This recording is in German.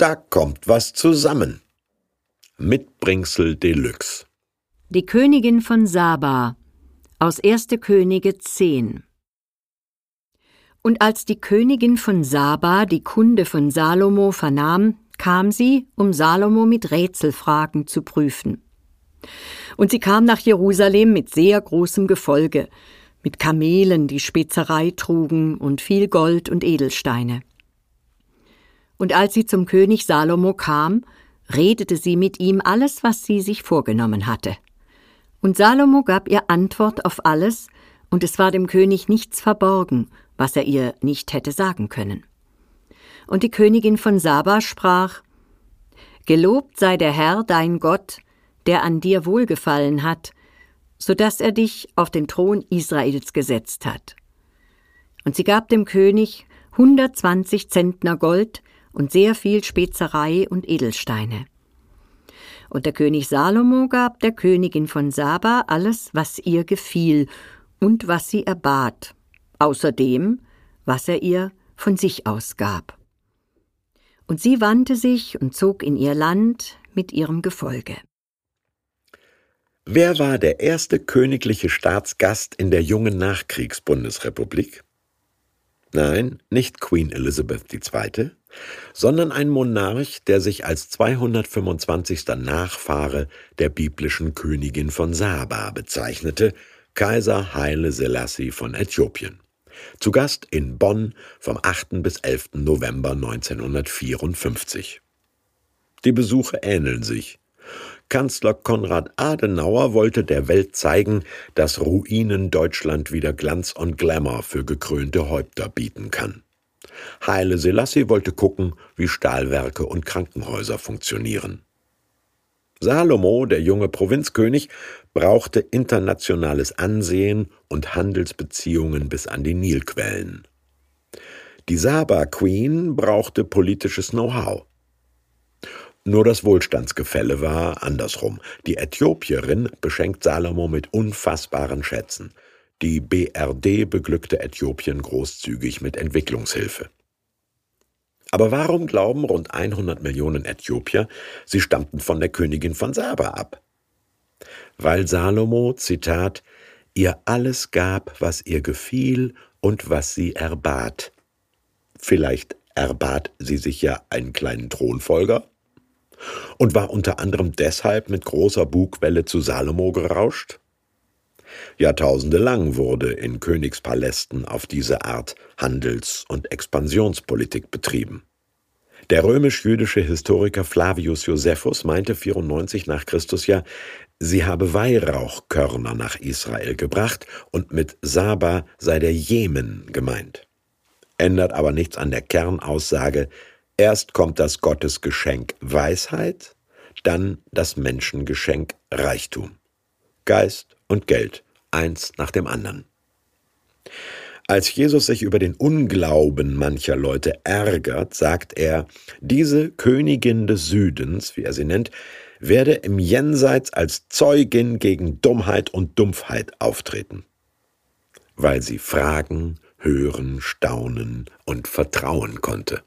Da kommt was zusammen. Mitbringsel Deluxe. Die Königin von Saba aus 1. Könige 10 Und als die Königin von Saba die Kunde von Salomo vernahm, kam sie, um Salomo mit Rätselfragen zu prüfen. Und sie kam nach Jerusalem mit sehr großem Gefolge, mit Kamelen, die Spezerei trugen, und viel Gold und Edelsteine. Und als sie zum König Salomo kam, redete sie mit ihm alles, was sie sich vorgenommen hatte. Und Salomo gab ihr Antwort auf alles, und es war dem König nichts verborgen, was er ihr nicht hätte sagen können. Und die Königin von Saba sprach Gelobt sei der Herr, dein Gott, der an dir wohlgefallen hat, so dass er dich auf den Thron Israels gesetzt hat. Und sie gab dem König hundertzwanzig Zentner Gold und sehr viel Spezerei und Edelsteine. Und der König Salomo gab der Königin von Saba alles, was ihr gefiel und was sie erbat, außerdem, was er ihr von sich aus gab. Und sie wandte sich und zog in ihr Land mit ihrem Gefolge. Wer war der erste königliche Staatsgast in der jungen Nachkriegsbundesrepublik? Nein, nicht Queen Elizabeth II., sondern ein Monarch, der sich als 225. Nachfahre der biblischen Königin von Saba bezeichnete, Kaiser Haile Selassie von Äthiopien. Zu Gast in Bonn vom 8. bis 11. November 1954. Die Besuche ähneln sich. Kanzler Konrad Adenauer wollte der Welt zeigen, dass Ruinen Deutschland wieder Glanz und Glamour für gekrönte Häupter bieten kann. Haile Selassie wollte gucken, wie Stahlwerke und Krankenhäuser funktionieren. Salomo, der junge Provinzkönig, brauchte internationales Ansehen und Handelsbeziehungen bis an die Nilquellen. Die Saba Queen brauchte politisches Know-how. Nur das Wohlstandsgefälle war andersrum. Die Äthiopierin beschenkt Salomo mit unfassbaren Schätzen. Die BRD beglückte Äthiopien großzügig mit Entwicklungshilfe. Aber warum glauben rund 100 Millionen Äthiopier, sie stammten von der Königin von Saba ab? Weil Salomo, Zitat, ihr alles gab, was ihr gefiel und was sie erbat. Vielleicht erbat sie sich ja einen kleinen Thronfolger? Und war unter anderem deshalb mit großer Bugwelle zu Salomo gerauscht? Jahrtausende lang wurde in Königspalästen auf diese Art Handels- und Expansionspolitik betrieben. Der römisch-jüdische Historiker Flavius Josephus meinte 94 nach Christus ja, sie habe Weihrauchkörner nach Israel gebracht und mit Saba sei der Jemen gemeint. Ändert aber nichts an der Kernaussage, Erst kommt das Gottesgeschenk Weisheit, dann das Menschengeschenk Reichtum. Geist und Geld, eins nach dem anderen. Als Jesus sich über den Unglauben mancher Leute ärgert, sagt er, diese Königin des Südens, wie er sie nennt, werde im Jenseits als Zeugin gegen Dummheit und Dumpfheit auftreten, weil sie fragen, hören, staunen und vertrauen konnte.